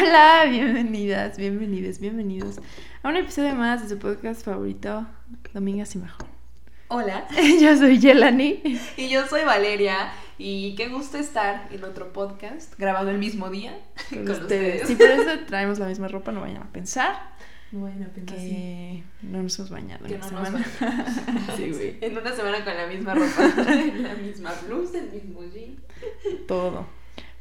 Hola, bienvenidas, bienvenidos, bienvenidos a un episodio más de su podcast favorito, Domingas y Mejor. Hola, Yo soy Yelani. y yo soy Valeria, y qué gusto estar en otro podcast, grabado el mismo día Con, con, ustedes. ustedes. Si por eso traemos la misma ropa, no vayan a pensar No vayan a pensar que no nos hemos bañado Que en no nos semana. sí, güey. En una semana con la misma ropa, la misma blusa, el mismo jean. Todo.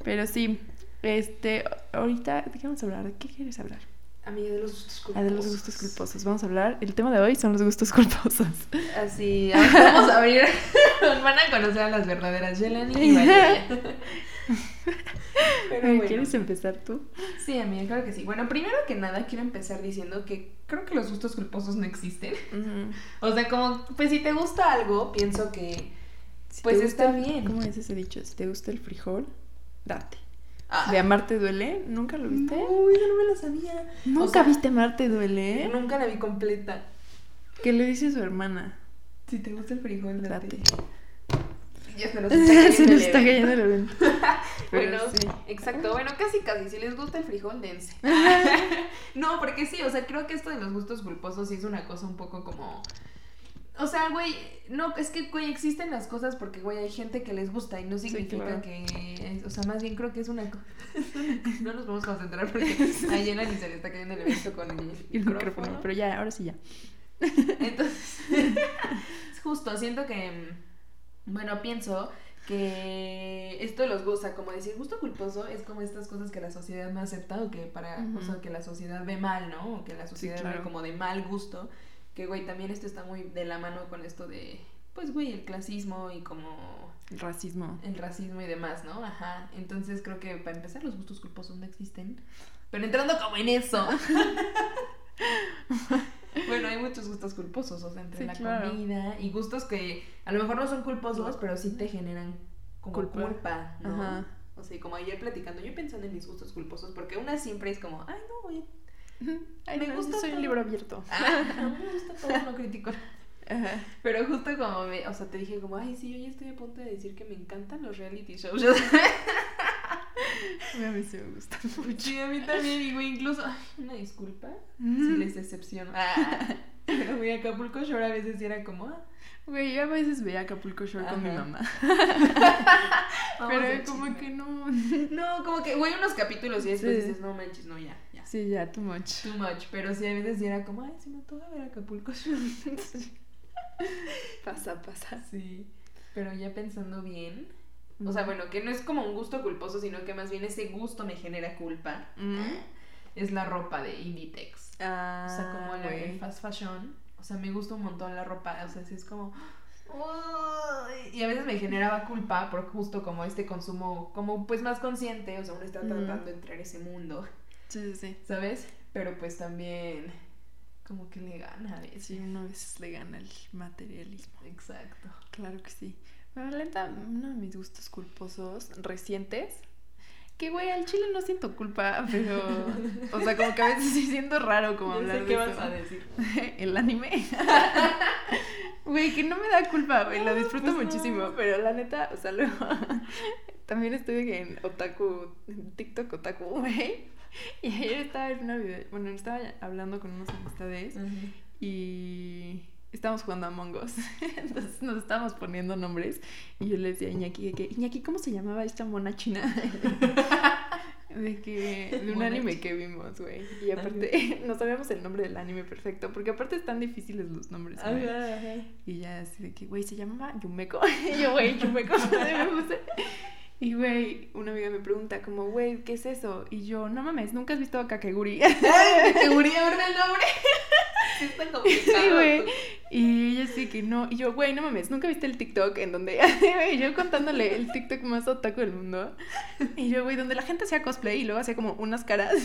Pero sí, este, ahorita, ¿de qué vamos a hablar? ¿De qué quieres hablar? Amiga de los gustos Ah, culposos. de los gustos culposos. Vamos a hablar, el tema de hoy son los gustos culposos. Así, vamos a abrir, van a conocer a las verdaderas Yelani y Valeria. Pero bueno. ¿Quieres empezar tú? Sí, amiga, claro que sí. Bueno, primero que nada quiero empezar diciendo que creo que los gustos culposos no existen. O sea, como, pues si te gusta algo, pienso que Si Pues gusta está bien. ¿Cómo es ese dicho? Si te gusta el frijol, date. Ah, ¿De amarte duele? ¿Nunca lo viste? No, yo no me lo sabía. ¿Nunca O sea, viste amarte duele? Nunca la vi completa. ¿Qué le dice su hermana? Si te gusta el frijol, Date. Ya se nos está cayendo Se el nos está evento. cayendo el evento. Bueno, sí. exacto. Bueno, casi casi. Si les gusta el frijol, dense. no, porque sí, o sea, creo que esto de los gustos culposos sí es una cosa un poco como. O sea, güey, no, es que, güey, existen las cosas porque, güey, hay gente que les gusta y no significa claro. que. O sea, más bien creo que es una. co- no nos vamos a concentrar porque a Yela ni se le está cayendo el evento con el, el micrófono. micrófono. Pero ya, ahora sí ya. Entonces, es justo, siento que, mm, bueno, pienso que esto los gusta, como decir gusto culposo, es como estas cosas que la sociedad no acepta o que para, o sea, que la sociedad ve mal, ¿no? O que la sociedad ve claro. como de mal gusto, que, güey, también esto está muy de la mano con esto de, pues, güey, el clasismo y como El racismo. el racismo y demás, ¿no? Ajá, entonces creo que para empezar los gustos culposos no existen, pero entrando como en eso. Bueno, hay muchos gustos culposos, o sea, entre Sí, la claro. comida y gustos que a lo mejor no son culposos, pero sí te generan como Culpa. culpa, ¿no? Ajá. O sea, como ayer platicando, yo pensando en mis gustos culposos, porque una siempre es como, ay, no, güey, Ay, Me no, yo gusta soy un libro abierto. ah, a mí me gusta todo, no critico. Ajá. Pero justo como me, o sea, te dije como, ay, sí, yo ya estoy a punto de decir que me encantan los reality shows. A mí sí me gusta mucho. sí, a mí también, güey, incluso, ay, una disculpa si Mm. les decepciono. Ah, pero Acapulco Shore a veces era como, ah, Güey, yo a veces veía Acapulco Shore con mi mamá. Pero como que no. No, como que, güey, unos capítulos y después Sí. dices, no manches, no, ya. Sí, ya, too much. Too much. Pero sí, a veces era como, ay, se me antoja ver Acapulco. Pasa, pasa. Sí. Pero ya pensando bien. O sea, bueno, que no es como un gusto culposo, sino que más bien ese gusto me genera culpa. Mm. Es la ropa de Inditex. Ah, O sea, como la el fast fashion. O sea, me gusta un montón la ropa. O sea, sí es como. Y a veces me generaba culpa por justo como este consumo, como pues más consciente. O sea, uno está tratando de entrar a ese mundo. Sí, sí, sí. ¿sabes? Pero pues también como que le gana a veces. Sí, uno a veces le gana el materialismo. Exacto. Claro que sí. Bueno, la neta, uno de mis gustos culposos recientes. Que, güey, al chile no siento culpa, pero. O sea, como que a veces sí siento raro como Yo hablar sé de qué eso. vas a decir. el anime. Güey, que no me da culpa, güey, lo disfruto pues no. muchísimo, pero la neta, o sea, luego también estoy en otaku, en TikTok otaku, güey. Y ayer estaba en una video, bueno, estaba hablando con unas amistades y estábamos jugando a Among Us. Entonces nos estábamos poniendo nombres y yo le decía a Iñaki que, Iñaki, ¿cómo se llamaba esta mona china? De que, de un anime que vimos, güey. Y aparte, no sabíamos el nombre del anime perfecto, porque aparte están difíciles los nombres, güey. Y ya así de que, güey, se llamaba Yumeko. Y yo, güey, Yumeko. Así. Y, güey, una amiga me pregunta como, güey, ¿qué es eso? Y yo, no mames, ¿nunca has visto a Kakeguri? Seguría verme el nombre. Sí, está complicado. Sí, güey. Y ella sí que no. Y yo, güey, no mames, ¿nunca viste el TikTok en donde... Y yo contándole el TikTok más otaku del mundo. Y yo, güey, donde la gente hacía cosplay y luego hacía como unas caras.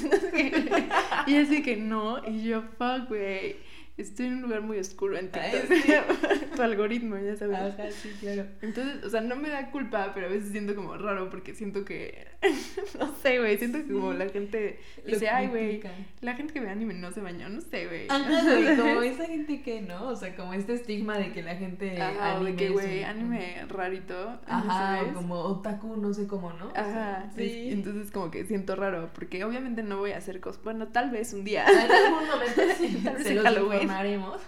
Y ella sí que no. Y yo, fuck, güey. Estoy en un lugar muy oscuro en Ay, TikTok. tu algoritmo, ya sabes. Ajá, sí, claro. Entonces, o sea, no me da culpa, pero a veces siento como raro porque siento que, no sé, güey, siento que como Sí. la gente Lo dice, ay, güey, la gente que ve anime no se bañó, no sé, güey. Ajá, güey, como esa gente que no, o sea, como este estigma de que la gente Ajá, o de que, güey, un- anime rarito. Ajá, como otaku, no sé cómo, ¿no? O sea, Ajá, sí. sí. Entonces como que siento raro, porque obviamente no voy a hacer cosas, bueno, tal vez un día, En algún momento sí, Tal vez se en Halloween. Informaremos.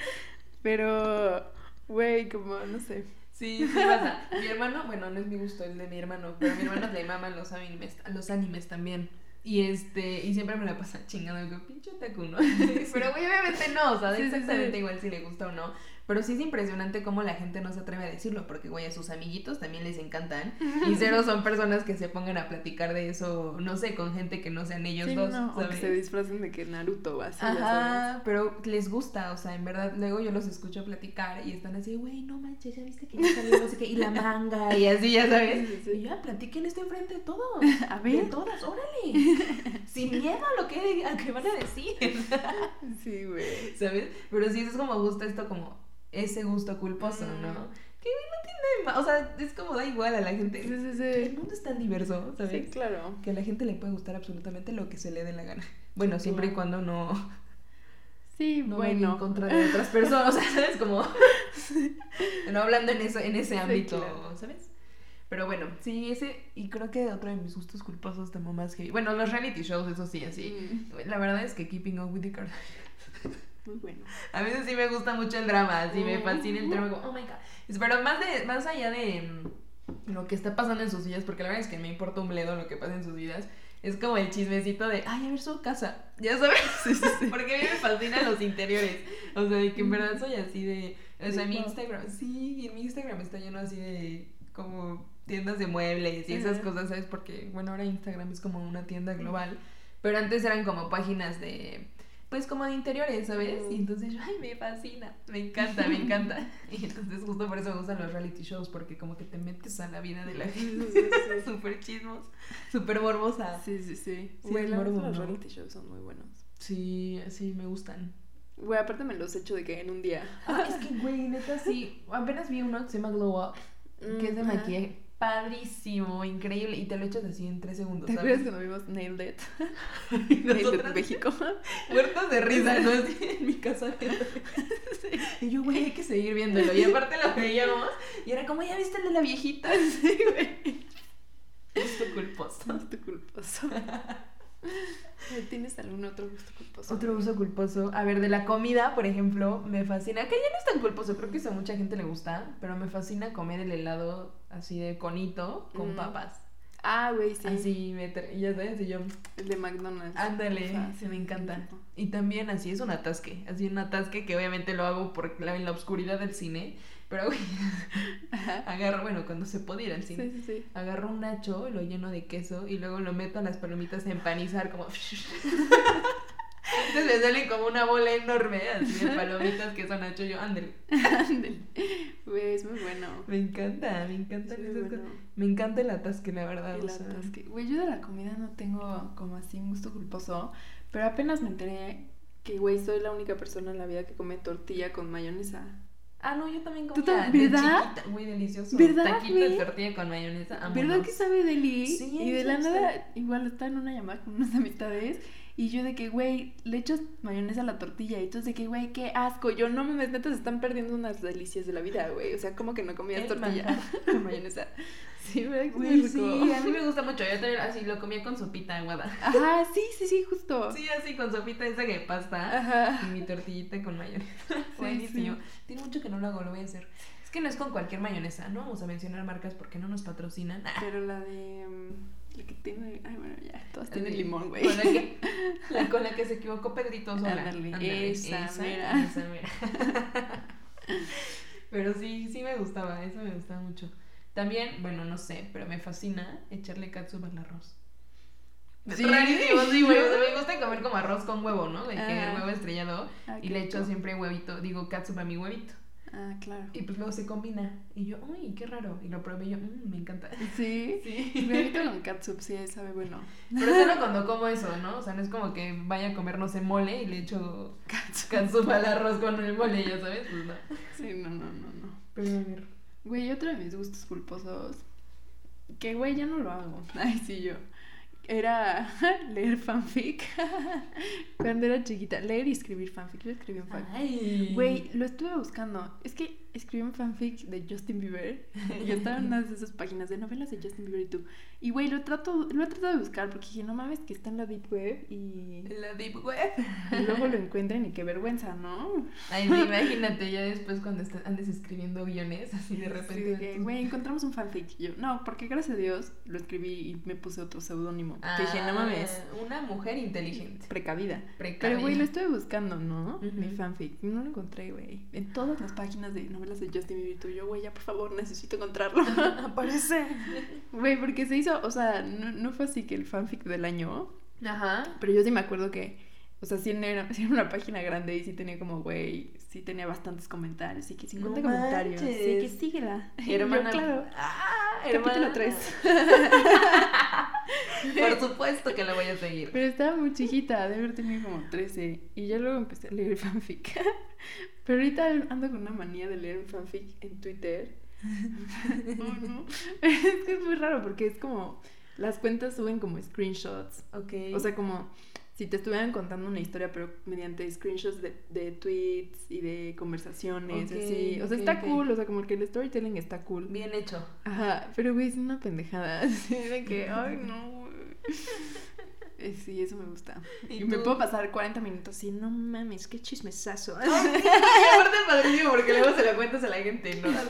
pero, güey, como, no sé. Sí, sí pasa. Mi hermano, bueno, no es mi gusto el de mi hermano, pero a mi hermano le maman los animes, los animes también. Y este, y siempre me la pasa chingando, digo, pinche otaku, ¿no? Pero güey, obviamente no, o sea, sí. exactamente igual si le gusta o no. Pero sí es impresionante cómo la gente no se atreve a decirlo, porque güey, a sus amiguitos también les encantan. Y cero son personas que se pongan a platicar de eso, no sé, con gente que no sean ellos Sí, dos, no, o que ¿sabes? se disfracen de que Naruto o así, sabes. Ajá, pero les gusta, o sea, en verdad, luego yo los escucho platicar y están así, güey, no manches, ya viste que ya salió no sé qué, y la manga, y así, ya sabes. Sí, sí. Y ya, platiquen esto enfrente de todos, A de ver. todas, órale, sin miedo a lo que, a que van a decir, Sí, güey. ¿sabes? Pero sí, eso es como gusta esto, como ese gusto culposo, ¿no? Que no tiene, o sea, es como da igual a la gente. Sí, sí, El sí. mundo es tan diverso, ¿sabes? Sí, claro. Que a la gente le puede gustar absolutamente lo que se le dé la gana. Bueno, Sí, siempre y cuando no Sí, no bueno. en contra de otras personas, o sea, ¿sabes? Como no hablando en eso, en ese Sí, ámbito, claro. ¿sabes? Pero bueno, sí, ese, y creo que otro de mis gustos culposos tengo más que. Bueno, los reality shows, eso sí, así. Mm, La verdad es que Keeping Up with the Kardashians. Muy bueno. A veces sí me gusta mucho el drama, así me fascina el drama, como, oh my god. Pero más, de, más allá de mm, lo que está pasando en sus vidas, porque la verdad es que me importa un bledo lo que pasa en sus vidas, es como el chismecito de, ay, a ver su casa, ya sabes, porque a mí me fascinan los interiores, o sea, de que en verdad soy así de, o sea, mi Wow. Instagram, sí, en mi Instagram está lleno así de, como tiendas de muebles y esas cosas, ¿sabes? Porque, bueno, ahora Instagram es como una tienda global, pero antes eran como páginas de, pues como de interiores, ¿sabes? Y entonces yo, ay, me fascina, me encanta, me encanta. Y entonces justo por eso me gustan los reality shows, porque como que te metes a la vida de la gente. Súper chismos, súper morbosa. Sí, sí, sí. Sí, morbo, los ¿no? reality shows son muy buenos. Sí, sí, me gustan. Güey, aparte me los echo de que en un día. Ah, es que, güey, neta, sí. Apenas vi uno que se llama Glow Up, que es de maquillaje. Padrísimo, increíble. Y te lo echas así en tres segundos. ¿Te acuerdas cuando vimos Nailed It? Nailed It México. muertos de risa, ¿no? En mi casa. Y yo, güey, hay que seguir viéndolo. Y aparte lo veíamos. Y era como, ¿ya viste el de la viejita? Sí, güey. Gusto culposo. Gusto culposo. ¿Tienes algún otro gusto culposo? Otro uso culposo. A ver, de la comida, por ejemplo, me fascina. Que ya no es tan culposo, creo que eso a mucha gente le gusta. Pero me fascina comer el helado así de conito con Mm. papas. Ah, güey, sí. Así, me ya sabes, y yo, El de McDonald's. ándale, sí, me encanta. Y también así es un atasque. Así un atasque que obviamente lo hago por la, en la oscuridad del cine. Pero, güey, agarro, bueno, cuando se puede ir al cine. Sí, sí, sí. Agarro un nacho, lo lleno de queso y luego lo meto a las palomitas a empanizar como... Entonces me salen como una bola enorme así de palomitas que son nacho. Yo, ándale. Ándale. Güey, es muy bueno. Me encanta, me encanta. Bueno. Me encanta el atasque, la verdad. El o sea. atasque. Güey, yo de la comida no tengo como así un gusto culposo, pero apenas me enteré que, güey, soy la única persona en la vida que come tortilla con mayonesa. Ah, no, yo también ¿Tú comía tam- de verdad? Muy delicioso. ¿Verdad, Taquito de tortilla con mayonesa. ¿Verdad vámonos. que sabe deli? Sí, y de la nada, igual estaba en una llamada con unas amistades y yo de que, güey, le echas mayonesa a la tortilla y entonces de que, güey, qué asco. Yo no me neta, se están perdiendo unas delicias de la vida, güey. O sea, como que no comías tortilla con mayonesa. Sí, Güey, sí, a mí me gusta mucho. Yo también así lo comía con sopita aguada. Ajá, sí, sí, sí, justo. Sí, así con sopita esa que pasta. Ajá. Y mi tortillita con mayonesa. Buenísimo. Tiene mucho que no lo hago, lo voy a hacer. Es que no es con cualquier mayonesa, no vamos a mencionar marcas porque no nos patrocinan. Pero la de. mm, La que tiene. Ay, bueno, ya. Todas tienen Eh, limón, güey. Con la que, la, con la que se equivocó Pedrito Sola. Ándale, esa mera. esa mera. Pero sí, sí me gustaba, eso me gustaba mucho. También, bueno, no sé, pero me fascina echarle catsup al arroz. Sí. Rarísimo, sí, güey. O sea, me gusta comer como arroz con huevo, ¿no? De que el huevo estrellado. Ah, y le echo rico. siempre huevito, digo catsup a mi huevito. Ah, claro. Y pues luego se combina. Y yo, uy, qué raro. Y lo probé y yo, mmm, me encanta. Sí. Sí. Me con catsup, sí, sabe bueno. Pero solo cuando como eso, ¿no? O sea, no es como que vaya a comer, no sé, mole y le echo Catsup. catsup al arroz con el mole, ya sabes. Pues no. Sí, no, no, no, no. Pero a ver. Güey, otro de mis gustos culposos. Que, güey, ya no lo hago. Ay, sí, yo. Era leer fanfic. Cuando era chiquita. Leer y escribir fanfic. Yo escribí un fanfic. Güey, lo estuve buscando. Es que escribí un fanfic de Justin Bieber. Y yo estaba en una de esas páginas de novelas de Justin Bieber y tú. Y güey, lo, trato, lo he tratado de buscar porque dije, no mames, que está en la Deep Web y, En la deep web. y luego lo encuentren y qué vergüenza, ¿no? Ay, sí, imagínate ya después cuando est- andes escribiendo guiones, así de Sí, repente. que, güey, encontramos un fanfic. Y yo, no, porque gracias a Dios lo escribí y me puse otro seudónimo. que dije, no mames, Ah, Una mujer inteligente. precavida. Precavida. Pero, güey, lo estuve buscando, ¿no? Mi fanfic. No lo encontré, güey. En todas las páginas de novelas de Justin Bieber. y tú, yo, güey, ya por favor, necesito encontrarlo. Aparece. Güey, porque se hizo, o sea, no, no fue así que el fanfic del año. Ajá. Pero yo sí me acuerdo que, o sea, sí era, sí era una página grande y sí tenía como, güey, sí tenía bastantes comentarios. Y que 50 No comentarios. Sí, que síguela. Y yo, Hermana. claro. Ah, Capítulo hermana. 3. Por supuesto que la voy a seguir. Pero estaba muy chiquita, de haber tenido como 13. Y ya luego empecé a leer fanfic. Pero ahorita ando con una manía de leer fanfic en Twitter. No, no. Es que es muy raro porque es como. Las cuentas suben como screenshots. Ok. O sea, como si te estuvieran contando una historia, pero mediante screenshots de, de tweets y de conversaciones, Ok, así. O sea, está cool, o sea, como que el storytelling está cool. bien hecho. Ajá, pero güey, es una pendejada. Así de que, ay, no, Sí, eso me gusta. ¿Y Y, me puedo pasar 40 minutos y no mames, qué chismesazo. Ay, sí, aparte es padrísimo porque luego se lo cuentas a la gente, ¿no? A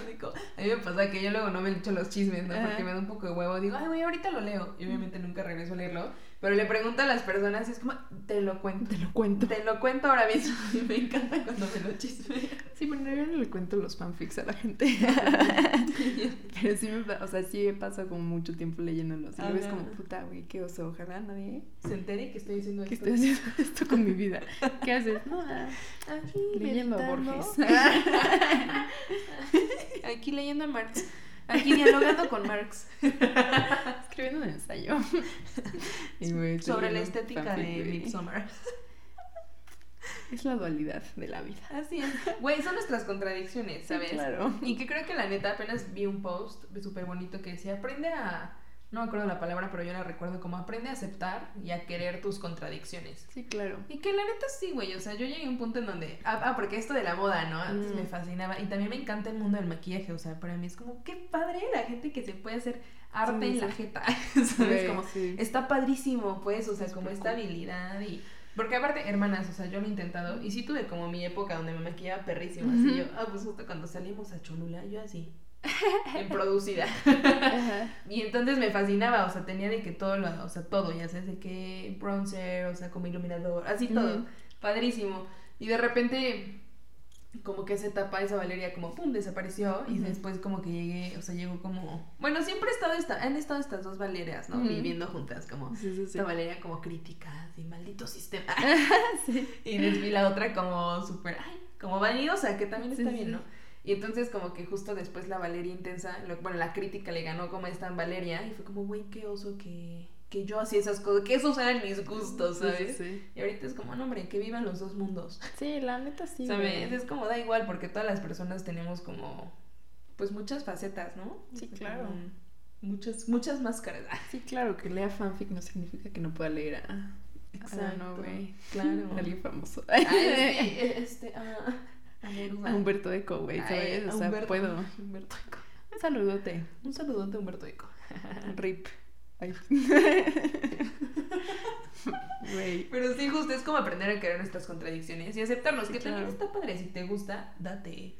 mí me pasa que yo luego no me echo los chismes, ¿no? Porque me da un poco de huevo. Digo, ay, güey, ahorita lo leo. Y obviamente nunca regreso a leerlo. Pero le pregunto a las personas y es como, te lo cuento. Te lo cuento. Te lo cuento ahora mismo. Y me encanta cuando me lo chismean. Sí, bueno, yo no le cuento los fanfics a la gente. Pero sí me o sea, sí pasa como mucho tiempo leyéndolos. Y luego es Ajá. como, puta, güey, qué oso, ojalá nadie. Se entere que estoy diciendo ¿Qué esto. estoy haciendo esto con mi vida? ¿Qué haces? Nada. Aquí Leyendo a. Borges. Aquí leyendo a Marx. Aquí dialogando con Marx. Escribiendo un ensayo. Sobre la estética de. Midsommar. Es la dualidad de la vida. Así es. Güey, son nuestras contradicciones, ¿sabes? Sí, claro. Y que creo que la neta apenas vi un post súper bonito que decía, aprende a... No me acuerdo la palabra, pero yo la recuerdo como aprende a aceptar y a querer tus contradicciones. Sí, claro. Y que la neta sí, güey. O sea, yo llegué a un punto en donde. Ah, ah, porque esto de la moda, ¿no? Antes Mm. me fascinaba. Y también me encanta el mundo del maquillaje. O sea, para mí es como, qué padre la gente que se puede hacer arte Sí, en la sí. jeta. ¿Sabes? Güey, Como, sí. está padrísimo, pues. O sea, Es como esta cool. habilidad y. Porque aparte, hermanas, o sea, yo lo he intentado. Y sí tuve como mi época donde me maquillaba perrísimo. Así yo, ah, pues justo cuando salimos a Cholula, yo así. en producida. Ajá. Y entonces me fascinaba, o sea, tenía de que todo lo, o sea, todo, ya sabes, de que bronzer, o sea, como iluminador, así todo, padrísimo. Y de repente, como que esa etapa, esa Valeria, como, pum, desapareció, y después como que llegué, o sea, llegó como, bueno, siempre he estado, esta, han estado estas dos Valerias, ¿no? Viviendo juntas, como, Sí, sí, sí. esta Valeria como crítica, así, maldito sistema. Y después la otra como súper, ay, como vanidosa, que también está bien, ¿no? Y entonces como que justo después la Valeria intensa, lo- bueno, la crítica le ganó como esta Valeria y fue como, güey, qué oso que, que yo hacía esas cosas, que esos eran mis gustos, sí, ¿sabes? sí. Y ahorita es como, no, hombre, que vivan los dos mundos. Sí, la neta sí. ¿Sabes? güey. Es como, da igual, porque todas las personas tenemos como, pues muchas facetas, ¿no? Sí, claro. como Muchas, muchas máscaras. Sí, claro, que lea fanfic no significa que no pueda leer a. Exacto. no, güey. Claro. Alguien famoso. Ay, sí, este, ah, a Humberto Eco, güey, ¿sabes? O sea, Humberto- puedo. Humberto Eco. Un saludote. Un saludote a Humberto Eco. Rip. Ay. Pero sí, justo es como aprender a querer nuestras contradicciones y aceptarlos, Sí, que también está padre. Si te gusta, date.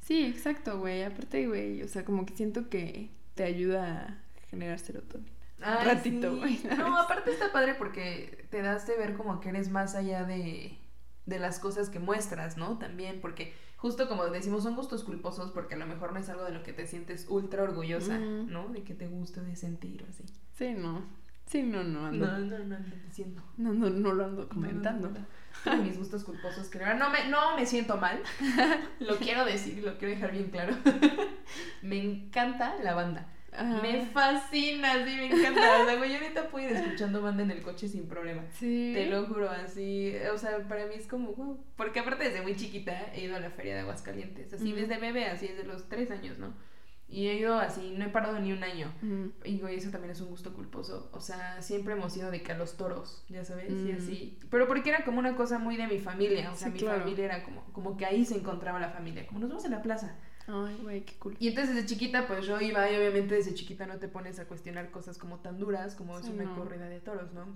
Sí, exacto, güey. Aparte, güey, o sea, como que siento que te ayuda a generar serotonina. Ay, ratito, sí. güey, ¿sabes? No, aparte está padre porque te das de ver como que eres más allá de, de las cosas que muestras, ¿no? También, porque justo como decimos, son gustos culposos porque a lo mejor no es algo de lo que te sientes ultra orgullosa. ¿no? De que te guste de sentir o así. Sí, no. Sí, no, no ando. No, no, no, ando diciendo. No, no, no lo ando comentando. No, no, no. Mis gustos culposos, creo. No me, no me siento mal. lo quiero decir, lo quiero dejar bien claro. me encanta la banda. Me fascina, sí, me encanta. O sea, güey, yo ahorita puedo ir escuchando banda en el coche sin problema. Sí. Te lo juro, así, o sea, para mí es como, wow. Porque aparte desde muy chiquita he ido a la feria de Aguascalientes, así desde bebé, así desde los tres años, ¿no? Y he ido así, no he parado ni un año. Mm. Y güey, eso también es un gusto culposo. O sea, siempre hemos ido de que a los toros, ya sabes, y Mm. así. Pero porque era como una cosa muy de mi familia. O sea, Sí, mi claro. familia era como, como que ahí se encontraba la familia. Como nos vamos a la plaza. Ay, güey, qué cool. Y entonces desde chiquita, pues yo iba y obviamente desde chiquita no te pones a cuestionar cosas como tan duras como es Sí, una no. corrida de toros, ¿no?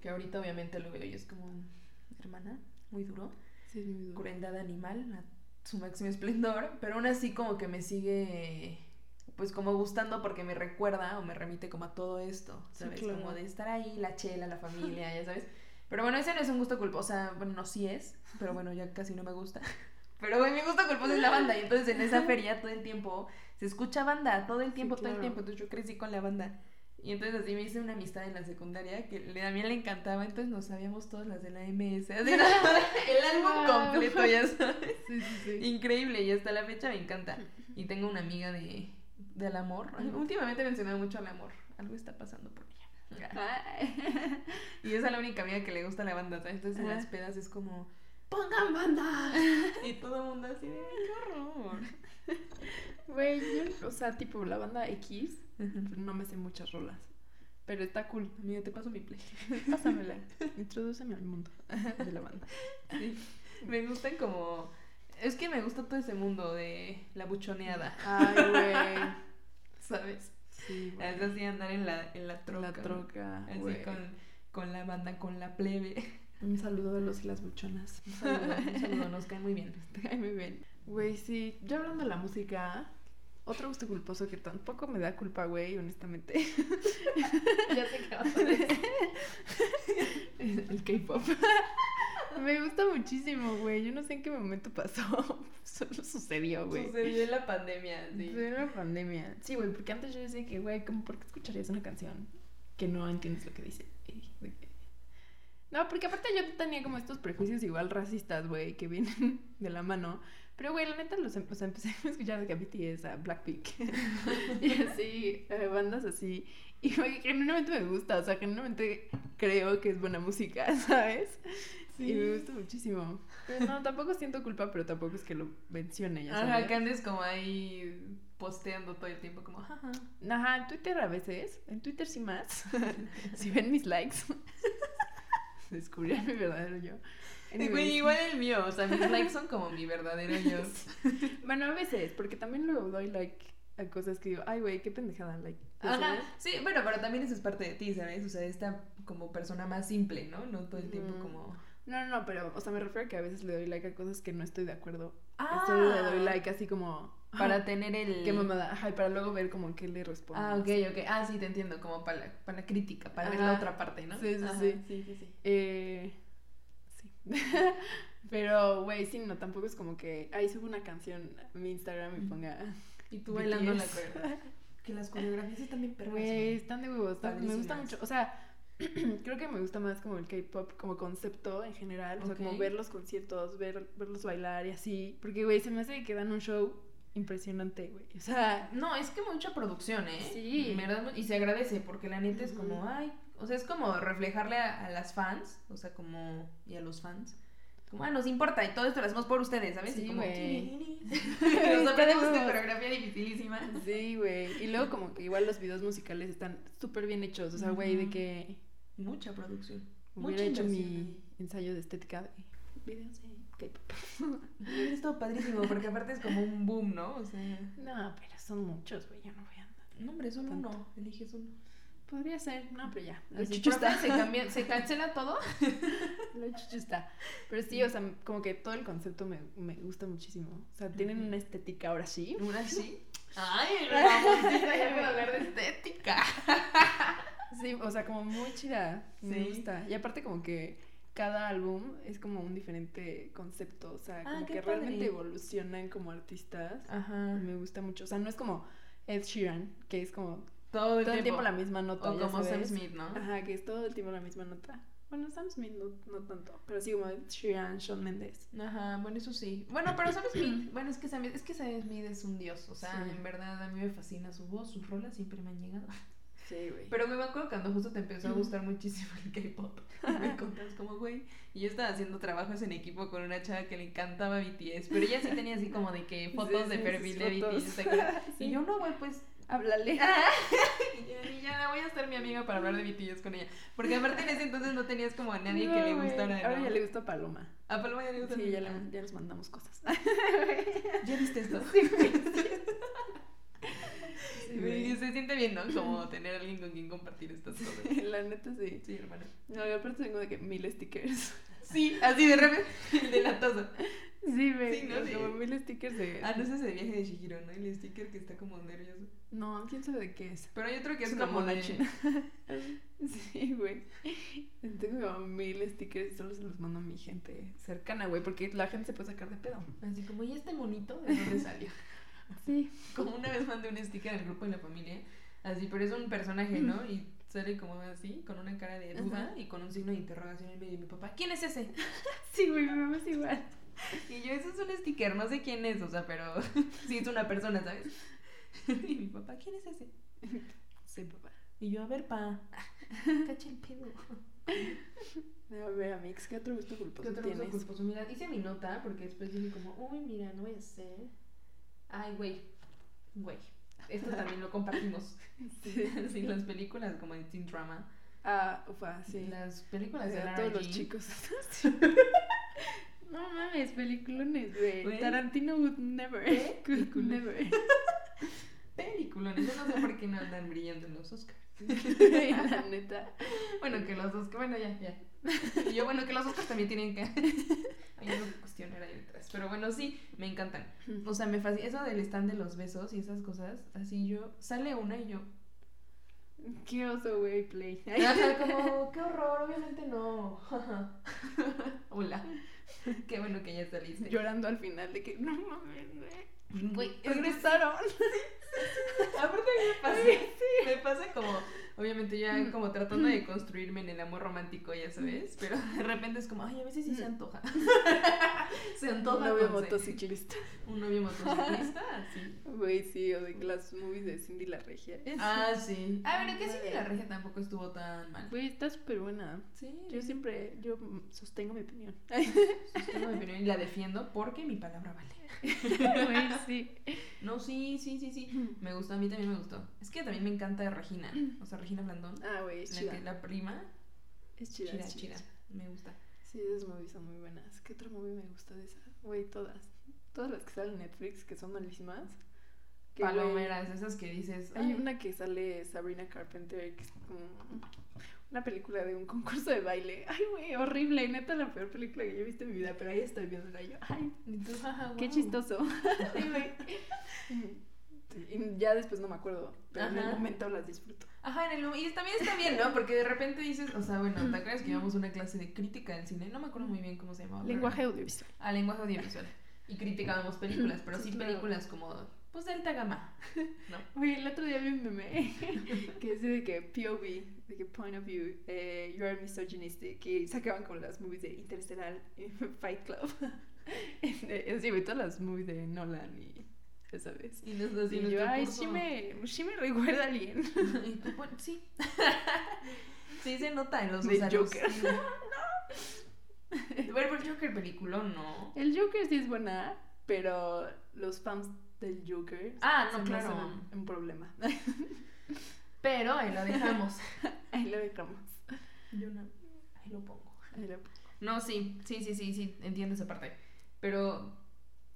Que ahorita obviamente lo veo y es como, hermana, muy duro, Sí, es muy duro. crueldad animal, a su máximo esplendor, pero aún así como que me sigue, pues como gustando porque me recuerda o me remite como a todo esto, Sí, ¿sabes? claro. Como de estar ahí, la chela, la familia, ya sabes. Pero bueno, ese no es un gusto culposo, o sea, bueno, no sí es, pero bueno, ya casi no me gusta. Pero güey, mi gusto culposo es la banda. Y entonces en esa feria todo el tiempo se escucha banda, todo el tiempo, todo el claro. tiempo. Entonces yo crecí con la banda. Y entonces así me hice una amistad en la secundaria que le- a mí le encantaba. Entonces nos sabíamos todas las de la MS. Así, el álbum completo, ya sabes. Sí, sí, sí. Increíble. Y hasta la fecha me encanta. Y tengo una amiga de, del amor. Últimamente he mencionado mucho al amor. Algo está pasando por ella. Y esa es la única amiga que le gusta la banda, ¿sabes? Entonces en las pedas es como, ¡pongan banda! Y todo el mundo así de, ¡qué horror! Güey, yo, o sea, tipo la banda X, no me sé muchas rolas. Pero está cool. Amiga, te paso mi play. Pásamela. Introdúceme al mundo de la banda. Sí. Me gustan como... Es que me gusta todo ese mundo de la buchoneada, Ay, güey. ¿sabes? Sí. Es así andar en la, en la troca. La troca, Así con, con la banda, con la plebe. Un saludo de los y las buchonas. Un saludo, un saludo, nos cae muy bien. Ay, muy bien. Güey, sí. Yo hablando de la música, otro gusto culposo que tampoco me da culpa, güey, honestamente. ya sé qué vas a decir. El K-pop. Me gusta muchísimo, güey. Yo no sé en qué momento pasó. Solo sucedió, güey. Sucedió en la pandemia, sí. Fue una pandemia. Sí, güey, porque antes yo decía que, güey, ¿cómo, ¿por qué escucharías una canción que no entiendes lo que dice? Que- No, porque aparte yo tenía como estos prejuicios igual racistas, güey, que vienen de la mano. Pero, güey, la neta, los, em- o sea, empecé a escuchar de BTS, a Blackpink. y así, eh, bandas así. Y, güey, genuinamente me gusta. O sea, genuinamente creo que es buena música, ¿sabes? Y me gusta muchísimo. Pero no, tampoco siento culpa, pero tampoco es que lo mencione, ya sabes. Ajá, que andes como ahí posteando todo el tiempo como, jaja. Ajá, en Twitter a veces, en Twitter sí más. si ven mis likes, descubrirán mi verdadero yo. Igual el mío, o sea, mis likes son como mi verdadero yo. Bueno, a veces, porque también luego doy like a cosas que digo, ay, güey, qué pendejada, like. ¿ya Ajá, sabes? sí, bueno, pero también eso es parte de ti, ¿sabes? O sea, esta como persona más simple, ¿no? No todo el tiempo Ujú. como... No, no, no, pero, o sea, me refiero a que a veces le doy like a cosas que no estoy de acuerdo. Ah. Solo le doy like así como. Para tener el... Qué mamada. Ajá, y para luego ver como qué le respondo. Ah, ok, ok. Ah, sí, te entiendo, como para la, para la crítica, para ver la otra parte, ¿no? Sí, sí, Ajá, sí. sí, sí, sí. Eh, sí. Pero, güey, sí, no, tampoco es como que ahí subo una canción a mi Instagram y ponga. Y tú bailando la cuerda. Que las coreografías están bien perras. Güey, están de huevos. me gusta mucho. O sea, creo que me gusta más como el K-pop como concepto en general. O sea, como ver los conciertos, ver, verlos bailar y así. Porque, güey, se me hace que dan un show impresionante, güey. O sea, No, es que mucha producción, ¿eh? Sí. Verdad, y se agradece porque la neta es como, ay, o sea, es como reflejarle a, a las fans, o sea, como, y a los fans. Como, ah, nos importa y todo esto lo hacemos por ustedes, ¿sabes? Sí, güey. nos aprendemos esta huevos. coreografía dificilísima. sí, güey. Y luego como que igual los videos musicales están súper bien hechos. O sea, güey, de que Mucha producción. hubiera Mucha hecho mi ensayo de estética de videos de K-pop. Esto padrísimo, porque aparte es como un boom, ¿no? O sea, No, pero son muchos, güey. Yo no voy a andar. no, hombre, Tanto. uno, eliges uno. Podría ser, no, pero ya. Lo profe, está. se, cambia, se cancela todo. Lo chucho está. Pero sí, o sea, como que todo el concepto me, me gusta muchísimo. O sea, tienen una estética ahora sí. Una sí. Ay, vamos, ya voy a hablar de estética. Sí, o sea, como muy chida. Me Sí. gusta. Y aparte como que cada álbum es como un diferente concepto. O sea, Ah, como que realmente evolucionan como artistas. Ajá. Me gusta mucho. O sea, no es como Ed Sheeran, que es como Todo el todo el tiempo. la misma nota. O como Sam. Smith, ¿no? Ajá, que es todo el tiempo la misma nota. Bueno, Sam Smith no, no tanto, pero sí como Sheeran, Shawn Mendes. Ajá, bueno, eso sí. Bueno, pero Sam Smith, bueno, es que Sam, es que Sam Smith es un dios, o sea, Sí. en verdad a mí me fascina su voz, sus rolas siempre me han llegado. Sí, güey. Pero me acuerdo cuando justo te empezó a gustar muchísimo el K-pop. Y me contas como, güey, y yo estaba haciendo trabajos en equipo con una chava que le encantaba BTS, pero ella sí tenía así como de que fotos Sí, de sí, perfil de fotos. BTS. Sí. Y yo, no, güey, pues Háblale. y ya, ya voy a ser mi amiga para hablar de BTS con ella. Porque aparte en ese entonces no tenías como a nadie que le gustara. Ahora ¿no? ya le gusta a Paloma. A Paloma ya le gusta. Sí, ya, Ah, le, ya nos mandamos cosas. ¿Ya viste esto? Sí, Y güey. se siente bien, ¿no? Como tener alguien con quien compartir estas cosas. La neta sí. Sí, hermano. No, y aparte tengo de que mil stickers. Sí, así de repente, el de la taza. Sí, güey. Sí, ¿no? Sí. Como mil stickers de. Ah, no es ese de viaje de Shihiro, ¿no? El sticker que está como nervioso. No, quién sabe de qué es. Pero hay otro que es, Es una como de... china. Sí, güey. Tengo como mil stickers y solo se los mando a mi gente cercana, güey, porque la gente se puede sacar de pedo. Así como, ¿y este monito de dónde salió? Sí. Como una vez mandé un sticker al grupo de la familia, así, pero es un personaje, ¿no? Y sale como así, con una cara de duda Ajá. y con un signo de interrogación en medio. Y mi papá, ¿quién es ese? Sí, güey, mi mamá es igual. Y yo, eso es un sticker, no sé quién es, o sea, pero sí es una persona, ¿sabes? Y mi papá, ¿quién es ese? Sí, papá. Y yo, a ver, pa, cacha el pedo. A ver, Amix, ¿qué otro gusto ¿Qué culposo otro tienes? gusto culposo? Mira, hice mi nota porque después dije como, uy, mira, no voy a hacer. Ay, güey, güey. Esto también lo compartimos. Sí. Sí, las películas como de Teen Drama. Ah, ufa, sí. Las películas de De Lara todos los chicos. no mames, peliculones, güey. Tarantino would never. ¿Qué? Could never. Peliculones. Yo no sé por qué no andan brillando en los Oscars. La neta. Bueno, que los Oscars, bueno, ya, ya. Y yo, bueno, que los Oscars también tienen que. Hay una cuestión ahí detrás. Pero bueno, sí, me encantan. O sea, me fascina. Eso del stand de los besos y esas cosas, así yo. Sale una y yo. Qué oso, güey, play. Ajá, como, qué horror, obviamente no. Hola. Qué bueno que ya saliste. Llorando al final de que no mames, güey. Güey, es que Regresaron. Aparte a mí me pasa, me pasa como, obviamente ya como tratando de construirme en el amor romántico, ya sabes, pero de repente es como, ay, a veces sí se antoja. se Un antoja novio con sex. motociclista. Un novio motociclista, sí. Güey, sí, o de las movies de Cindy la Regia. Ah, sí. Ah, bueno, que que la regia tampoco estuvo tan mal. Güey, está súper buena. Sí, Yo siempre, yo mm, sostengo mi opinión. sostengo mi opinión y la defiendo porque mi palabra vale. Güey, sí. No, sí, sí, sí, sí. Me gustó, a mí también me gustó. Es que también me encanta Regina, o sea, Regina Blandón. Ah, güey, es La, chida. que, la prima, Es chida, chida, es chida, chida. me gusta. Sí, esas movies son muy buenas. ¿Qué otra movie me gusta de esa? Güey, todas. Todas las que salen en Netflix, que son malísimas. Que, Palomeras, esas que dices. Hay "Ay, una que sale Sabrina Carpenter, que es como una película de un concurso de baile. Ay, güey, horrible. Neta, la peor película que yo he visto en mi vida. Pero ahí estoy viéndola yo. Ay, y tú, "Ajá, qué guau". chistoso. Ay, güey. Y ya después no me acuerdo. Pero en el momento las disfruto. Ajá, en el mo- y también está bien, ¿no? Porque de repente dices, o sea, bueno, ¿te acuerdas que llevamos una clase de crítica del cine? No me acuerdo muy bien cómo se llamaba. pero- Lenguaje audiovisual. Ah, lenguaje audiovisual. Y criticábamos películas, pero sí películas como, pues, de alta gama. ¿No? Oye, el otro día vi un meme que dice de que POV, de que point of view, eh, you are misogynistic, y sacaban con las movies de Interstellar, Fight Club. Sí, güey, todas las movies de Nolan y esa vez. Y nosotros así Y yo, ay, sí me, sí me recuerda a alguien. Y tú, bueno, sí. sí se nota en los Del o sea, los- Joker. Bueno, pero Joker peliculón, no. El Joker sí es buena, pero los fans del Joker Ah, no, claro. hacen un problema. Pero ahí lo dejamos. Ahí lo dejamos. Yo no. Ahí lo pongo. Ahí lo- No, sí, sí, sí, sí, sí, entiendo esa parte. Pero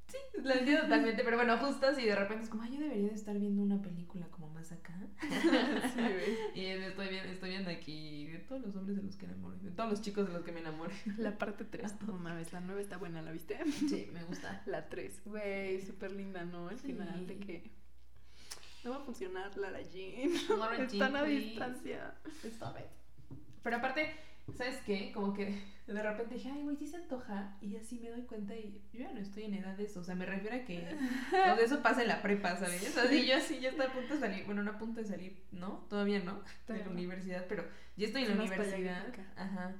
sí, la entiendo totalmente. Pero bueno, justo si de repente es como, ay, yo debería de estar viendo una película como más acá. Sí. Y estoy viendo, estoy viendo aquí de todos los hombres de los que enamoré, de todos los chicos de los que me enamoré. La parte 3, no mames, la 9 está buena, ¿la viste? Sí, me gusta. La 3, güey, súper linda, ¿no? Sí. final de que no va a funcionar Lara Jean. Lara Jean, Están a please. distancia. Stop it. Pero aparte, ¿sabes qué? Como que de repente dije, ay, güey, sí se antoja. Y así me doy cuenta y yo ya no estoy en edad de eso. O sea, me refiero a que o sea, eso pasa en la prepa, ¿sabes? Así yo así ya estoy a punto de salir. Bueno, no a punto de salir, ¿no? Todavía no, de la universidad, pero ya estoy en la universidad. Ajá.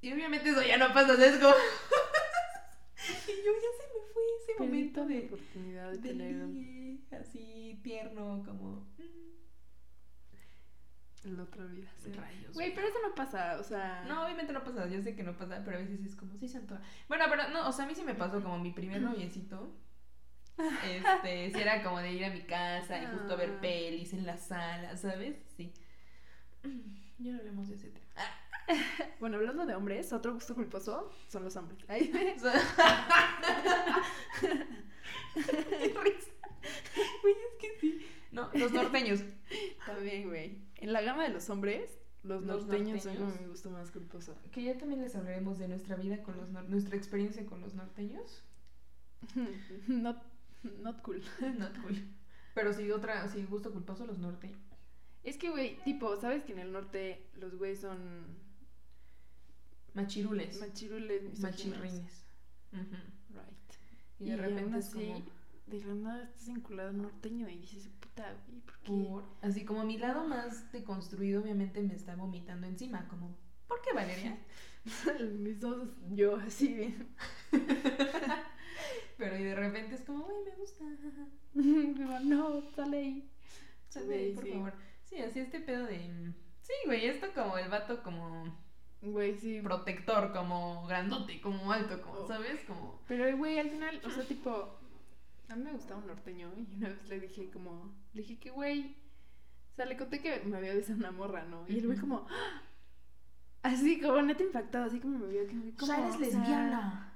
Y obviamente eso ya no pasa, es como... y yo ya se me fue ese momento de... oportunidad de, tener... así tierno, como... En la otra vida. Sí. Rayos. Güey, pero eso no pasa, o sea. No, obviamente no pasa. Yo sé que no pasa, pero a veces es como, sí, santo. Bueno, pero no, o sea, a mí sí me pasó como mi primer noviecito. Este, si era como de ir a mi casa y justo ver ah. pelis en la sala, ¿sabes? Sí. Ya no hablamos de ese tema. Bueno, hablando de hombres, otro gusto culposo son los hombres. Ay. Güey, es que sí. No, los norteños. También, güey. En la gama de los hombres, los, norteños, son como mi gusto más culposo. Que ya también les hablaremos de nuestra vida con los nuestra experiencia con los norteños. not, not cool. not cool. Pero sí, otra, sí, gusto culposo, los norteños. Es que, güey, tipo, ¿sabes que en el norte los güeyes son. Machirules. Machirules, Machirrines. Right. Y, de repente así, de la nada estás vinculado al norteño y dices, puta, güey, ¿por qué? así como mi lado más deconstruido, obviamente me está vomitando encima, como, ¿por qué, Valeria? Mis dos, yo así. Pero y de repente es como, güey, me gusta. no, sale ahí. Sale ahí, por favor. Sí, así este pedo de. Sí, güey, esto como el vato como. Güey, sí. Protector, como grandote, como alto, como, oh. ¿sabes? Como. Pero, güey, al final, o sea, tipo a mí me gustaba un norteño y una vez le dije como, le dije que güey, o sea, le conté que me había besado una morra, ¿no? Y el güey como, ¡Ah! así como neta impactado, así como me vio que me como, eres lesbiana.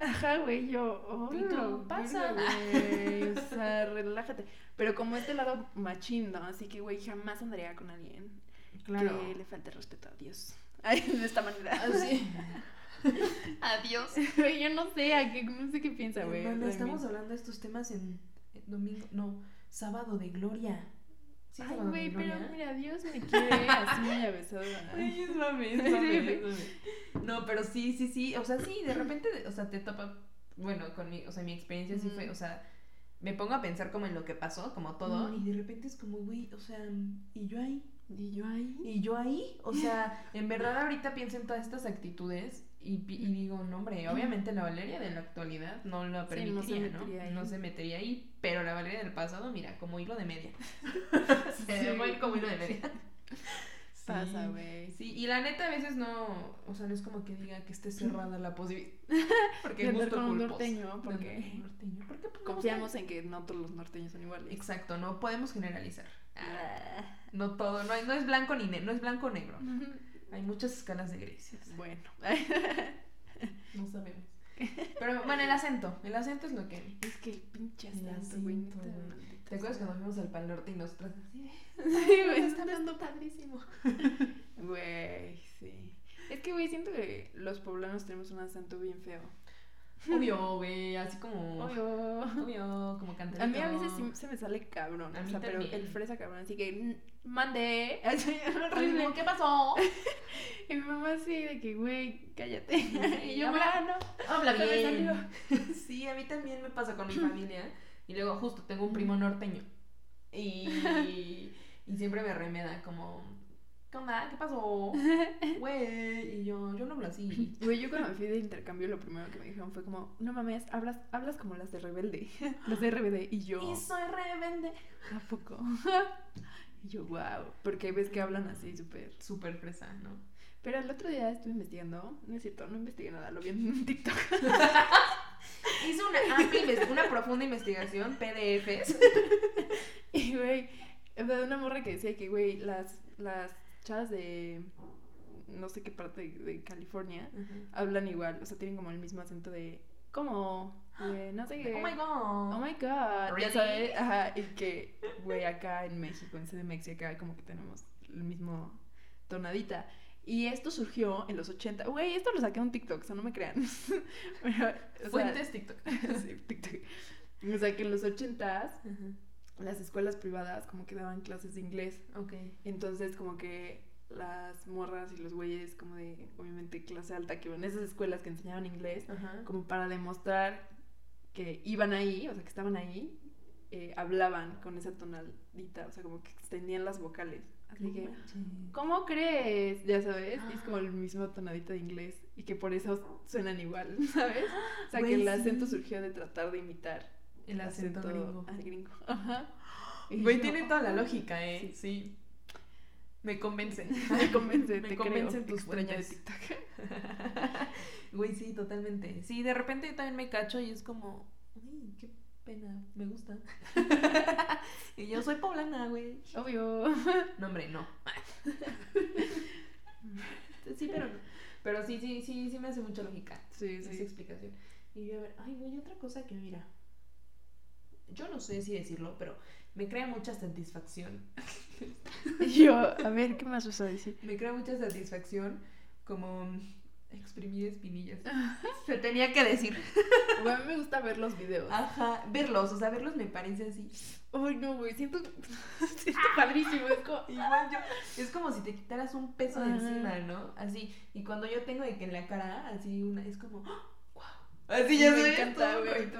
Ajá, güey, yo, oh, no, pasa? Güey, o sea, relájate. Pero como este lado machín, Así que, güey, jamás andaría con alguien claro. que le falte respeto a Dios. Ay, de esta manera. Así. Adiós. yo no sé, a qué, no sé qué piensa, güey. Bueno, estamos hablando de estos temas en, domingo, no, sábado de gloria. Sí, Ay, güey, pero mira, Dios me quiere así muy besada. Ay, es mami, es mami, No, pero sí, sí, sí, o sea, sí, de repente, o sea, te topa, bueno, con mi, o sea, mi experiencia sí fue, o sea, me pongo a pensar como en lo que pasó, como todo, y de repente es como, güey, o sea, ¿y yo ahí? ¿Y yo ahí? ¿Y yo ahí? O sea, en verdad ahorita pienso en todas estas actitudes y, digo, no, hombre, obviamente la Valeria de la actualidad no lo permitiría, no, se ¿no? se metería ahí, pero la Valeria del pasado, mira, como hilo de media. se a ir como hilo de media. Pasa, güey. Sí, y la neta a veces no, o sea, no es como que diga que esté cerrada la posibilidad. Porque es con un norteño, porque, norteño. porque pues, confiamos en que no todos los norteños son iguales. Exacto, no podemos generalizar. Ah, no todo, no, no es blanco ni negro, no es blanco o negro. Hay muchas escalas de grises. Bueno. no sabemos. Pero bueno, el acento. El acento es lo que. Es que el pinche acento, güey. ¿Te acuerdas cuando fuimos al Pal Norte y nosotras así? Sí, güey, está hablando padrísimo. Güey, sí. Es que, güey, siento que los poblanos tenemos un acento bien feo. Obvio, güey, así como. Obvio. Obvio, como cantarito. A mí a veces sí se me sale cabrón. A mí o sea, pero el fresa cabrón, así que mande. Así, horrible. ¿Qué pasó? y mi mamá así de que, güey, cállate. y yo, habla, no. Habla bien. sí, a mí también me pasa con mi familia. Y luego, justo, tengo un primo norteño. Y, y siempre me remeda como ¿qué onda? ¿Qué pasó? Güey, y yo, yo no hablo así. Güey, yo cuando me fui de intercambio, lo primero que me dijeron fue como, no mames, hablas, hablas como las de Rebelde. las de RBD. Y yo. Y soy rebelde. ¿A poco? y yo, wow. Porque ves que hablan así súper. Súper fresa, ¿no? Pero el otro día estuve investigando. No es cierto, no investigué nada, lo vi en TikTok. Hice una amplia, una profunda investigación, PDFs. y, güey, una morra que decía que, güey, las, las chavas de no sé qué parte de, California hablan igual, o sea, tienen como el mismo acento de ¿cómo? no sé qué. Oh my god. Oh my god. Ya sabes, ajá, y que güey, acá en México, en CDMX, acá como que tenemos el mismo tonadita. Y esto surgió en los 80. Güey, esto lo saqué en un TikTok, o sea, no me crean. Fuentes TikTok. sí, TikTok. O sea, que en los 80 las escuelas privadas como que daban clases de inglés. Ok. Entonces como que las morras y los güeyes como de, obviamente, clase alta, que iban a esas escuelas que enseñaban inglés, Ajá. como para demostrar que iban ahí, o sea, que estaban ahí, eh, hablaban con esa tonadita, o sea, como que extendían las vocales. Así que, ¿cómo crees? Ya sabes, y es como el mismo tonadita de inglés y que por eso suenan igual, ¿sabes? O sea, que el acento surgió de tratar de imitar El acento gringo. ah, gringo. Ajá. Güey, tiene toda la lógica, ¿eh? Sí. Sí. Me convence. Me convence, Me te convencen creo, tus extraña de. TikTok. Güey, sí, totalmente. Sí, de repente yo también me cacho y es como, uy, qué pena, me gusta. y yo soy poblana, güey. Obvio. No, hombre, no. sí, pero no. Pero sí, sí, sí, sí me hace mucha lógica Sí, esa sí. explicación. Y yo, a ver, ay, güey, otra cosa que mira. Yo no sé si decirlo, pero me crea mucha satisfacción. Yo, a ver, ¿qué más vas a decir? Me crea mucha satisfacción como exprimir espinillas. Se tenía que decir. A mí me gusta ver los videos. Ajá, verlos, o sea, verlos me parece así. Ay, no, güey, siento, siento padrísimo. Es como, Igual yo, es como si te quitaras un peso de encima, ¿no? Así, y cuando yo tengo de que en la cara, así una, es como, wow. Así ya Me encanta, güey,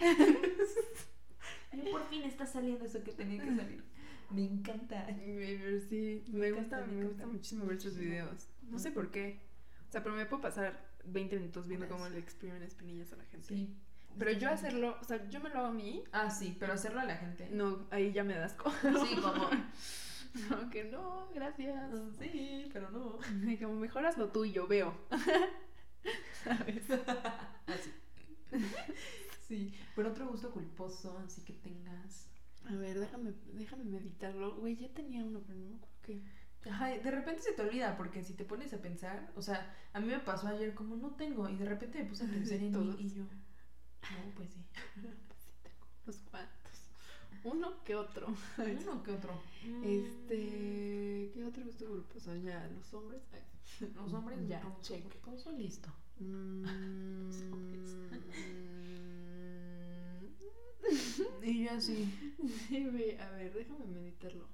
Ay, por fin está saliendo eso que tenía que salir. Me encanta. Sí, me, Me gusta, encanta, me me gusta muchísimo ver sus videos. No sé por qué. O sea, pero me puedo pasar 20 minutos viendo cómo le exprimen espinillas a la gente. Sí. Pero yo hacerlo, o sea, yo me lo hago a mí. Ah, sí, pero hacerlo a la gente. No, ahí ya me das asco. Sí, como. No, que no, gracias. Sí, pero no. Como mejoras lo tuyo, veo. ¿Sabes? Así. Sí, pero otro gusto culposo, así que tengas. A ver, déjame, déjame meditarlo. Güey, ya tenía uno, pero no me acuerdo qué. Ajá, de repente se te olvida, porque si te pones a pensar, o sea, a mí me pasó ayer como no tengo, y de repente me puse a pensar en mí y yo, no, pues sí. Sí, tengo unos cuantos. Uno que otro. Uno que otro. Este. ¿Qué otro gusto culposo? Ya, los hombres. Los hombres ya, Mm, check. Culposo, listo. Mm. Y yo así. Sí, güey, a ver, déjame meditarlo.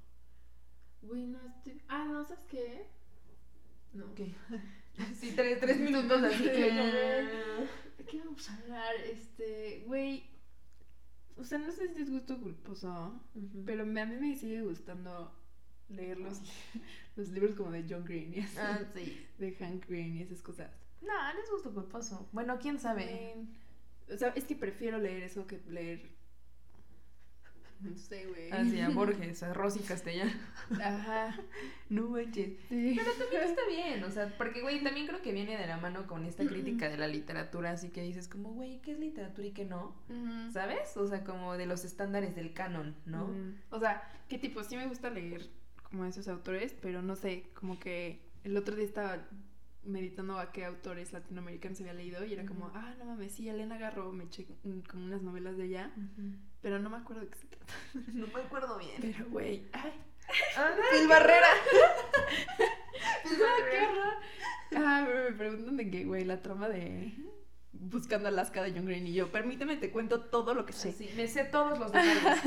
Güey, no estoy. Ah, no, ¿sabes qué? No. Ok. Sí, tres, tres minutos así. Sí, eh, ¿De qué vamos a hablar? Este, güey. O sea, no sé si es gusto culposo, pero me- a mí me sigue gustando leer los, los libros como de John Green y así, Ah, sí. de Hank Green y esas cosas. No, no es gusto culposo. Bueno, quién sabe. O sea, es que prefiero leer eso que leer. No sé, güey. Así, a Borges, a Rosy Castellano. Ajá. No manches. Sí. Pero también está bien, o sea, porque, güey, también creo que viene de la mano con esta crítica de la literatura, así que dices como, güey, ¿qué es literatura y qué no? ¿Sabes? O sea, como de los estándares del canon, ¿no? O sea, ¿qué tipo? Sí me gusta leer como esos autores, pero no sé, como que el otro día estaba meditando a qué autores latinoamericanos había leído y era como, ah, no mames, sí, Elena Garro, me eché como unas novelas de ella, pero no me acuerdo de qué se trata. No me acuerdo bien. Pero, güey, ay, Phil Barrera. ah. Ah, me preguntan de qué, güey, la trama de Buscando Alaska de John Green y yo, permíteme, te cuento todo lo que sé. Sí, me sé todos los detalles.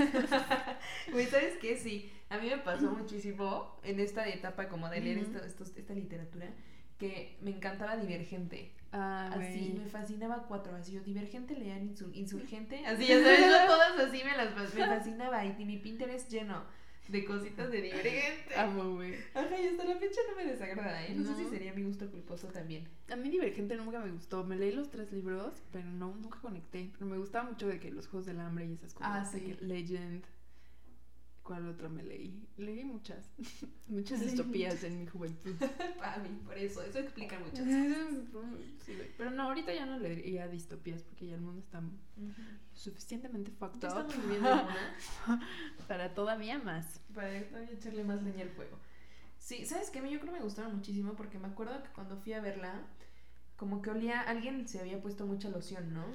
Güey, ¿sabes qué? Sí, a mí me pasó muchísimo en esta etapa como de leer esto- estos- esta literatura que me encantaba Divergente. Ah, Así, me fascinaba cuatro, así yo, Divergente leían Insurgente, así ya sabes, yo todas así me las me fascinaba y mi Pinterest lleno de cositas de Divergente. Amo, güey. Ajá, y hasta la fecha no me desagrada, ¿eh? No, sé si sería mi gusto culposo también. A mí Divergente nunca me gustó. Me leí los tres libros, pero no, nunca conecté. Pero me gustaba mucho de que los Juegos del Hambre y esas cosas. Ah, de sí. que Legend. ¿Cuál otra me leí? Leí muchas. muchas Leí distopías en mi juventud. Para mí, por eso, eso explica muchas Sí, pero no, ahorita ya no leería distopías porque ya el mundo está suficientemente fucked up estamos viviendo en una. para todavía más. Para todavía echarle más leña al fuego. Sí, ¿sabes qué? A mí yo creo que me gustaron muchísimo porque me acuerdo que cuando fui a verla, como que olía, alguien se había puesto mucha loción, ¿no?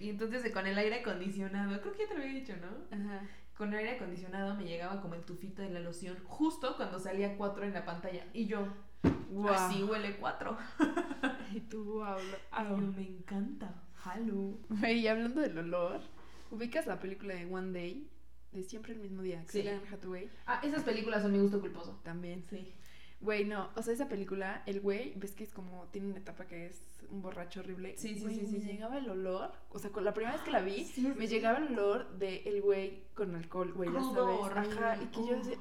Y entonces con el aire acondicionado, creo que ya te lo había dicho, ¿no? Ajá. Con el aire acondicionado me llegaba como el tufito de la loción justo cuando salía 4 en la pantalla. Y yo, Wow. así huele 4. Y tú habla. Y yo, me encanta. Halo. Y hablando del olor, ¿ubicas la película de One Day? de siempre el mismo día. Sí. Hathaway. Ah, esas películas son mi gusto culposo. También. Sí. Güey, no, o sea, esa película, el güey, ves que es como, tiene una etapa que es un borracho horrible. Sí, sí, Güey, sí, sí, Me sí. llegaba el olor, o sea, con la primera vez que la vi, Sí, sí, me llegaba el olor de el güey con alcohol, güey, ya sabes. Ajá, y que yo decía,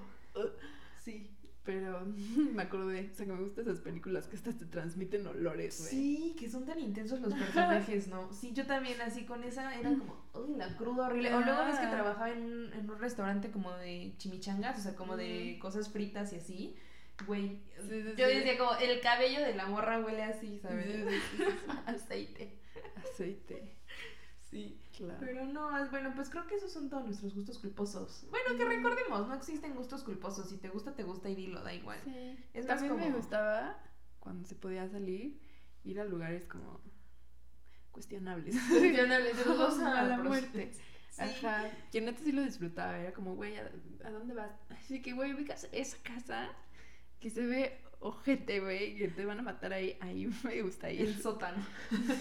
sí, pero me acordé, o sea, que me gustan esas películas que hasta te transmiten olores, güey. Sí, que son tan intensos los personajes, ¿no? Sí, yo también así con esa era como, uy, la cruda horrible. O luego ves que Ah. trabajaba en un, en un restaurante como de chimichangas, o sea, como de cosas fritas y así. Güey, Sí, sí, yo decía como, el cabello de la morra huele así, ¿sabes? Aceite. Aceite, Sí. claro. Pero no, es- bueno, pues creo que esos son todos nuestros gustos culposos. Bueno, que Mm. recordemos, no existen gustos culposos. Si te gusta, te gusta y dilo, da igual. Sí. Es También me como- gustaba cuando se podía salir, ir a lugares como cuestionables. Cuestionables, dudosa a la muerte. Sí. Ajá. Yo neta sí lo disfrutaba. Era como, güey, ¿a, a dónde vas? Así que, güey, ubicas esa casa que se ve ojete, güey, que te van a matar ahí. Ahí me gusta ir. El sótano.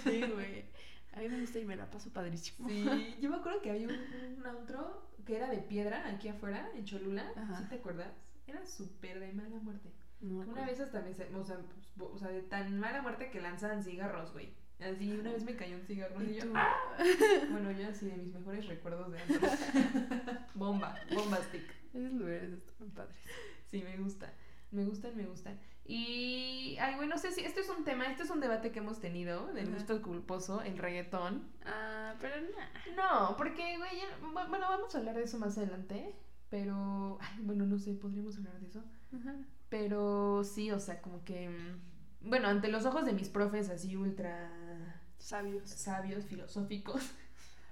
Sí, güey. A mí me gusta y me la paso padrísimo. Sí, yo me acuerdo que había un, un antro que era de piedra aquí afuera, en Cholula. Ajá. ¿Sí te acuerdas? Era súper de mala muerte. No Una vez hasta me... O sea, pues, o sea, de tan mala muerte que lanzaban cigarros, güey. Así, una vez me cayó un cigarro y ¿Y yo... ¡ah! Bueno, yo así de mis mejores recuerdos de antros. bomba, bomba stick. Esos lugares están padres. Sí, me gusta. Me gustan, me gustan. Y, ay, bueno, no sé si este es un tema, este es un debate que hemos tenido del gusto culposo, el reggaetón. Ah, pero no. No, porque, güey, bueno, vamos a hablar de eso más adelante, pero, ay, bueno, no sé, podríamos hablar de eso. Pero sí, o sea, como que, mm, bueno, ante los ojos de mis profes así ultra Sabios. sabios, filosóficos,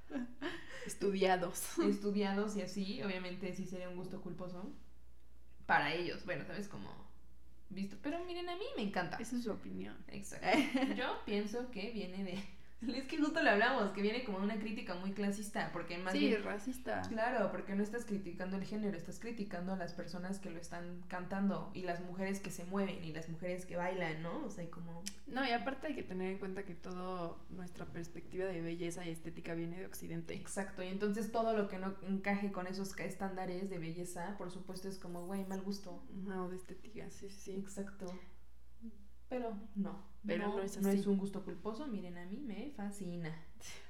Estudiados. estudiados y así, obviamente sí sería un gusto culposo para ellos, bueno, ¿sabes? Como visto, pero miren, a mí me encanta. Esa es su opinión. Exacto. Yo pienso que viene de... Es que justo lo hablamos, que viene como una crítica muy clasista, porque más sí, bien... racista. Claro, porque no estás criticando el género, estás criticando a las personas que lo están cantando y las mujeres que se mueven y las mujeres que bailan, ¿no? O sea, como... No, y aparte hay que tener en cuenta que toda nuestra perspectiva de belleza y estética viene de Occidente. Exacto, y entonces todo lo que no encaje con esos estándares de belleza, por supuesto, es como, güey, mal gusto. No, de estética, sí, sí. Exacto. Pero no. Pero no es así. un gusto culposo, miren, a mí me fascina.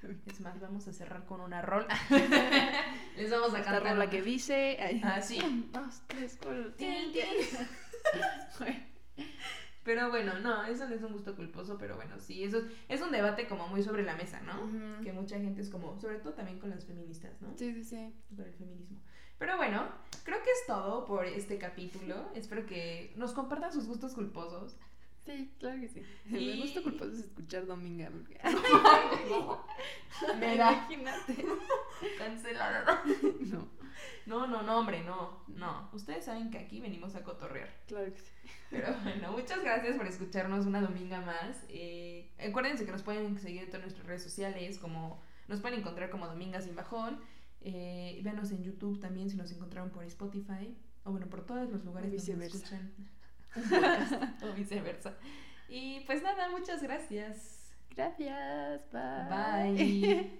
Es más, vamos a cerrar con una rola. Les vamos a Esta cantar. rola que dice... ay, Ah, sí. un, dos, tres, cuatro, tin. Pero bueno, no, eso no es un gusto culposo, pero bueno, sí, eso es, es un debate como muy sobre la mesa, ¿no? Que mucha gente es como, sobre todo también con las feministas, ¿no? Sí, sí, sí. Con el feminismo. Pero bueno, creo que es todo por este capítulo. Espero que nos compartan sus gustos culposos. Sí, claro que sí. Y- Me gusta culposo es escuchar Dominga. porque- Imagínate. cancelada. No, No, no, no, hombre, no, no. Ustedes saben que aquí venimos a cotorrear. claro que sí. Pero bueno, muchas gracias por escucharnos una dominga más. Eh, acuérdense que nos pueden seguir en todas nuestras redes sociales, como nos pueden encontrar como Dominga Sin Bajón. Eh, véanos en YouTube también si nos encontraron por Spotify. O bueno, por todos los lugares donde nos escuchan. Podcast, o viceversa. Y pues nada, muchas gracias. Gracias. Bye. Bye.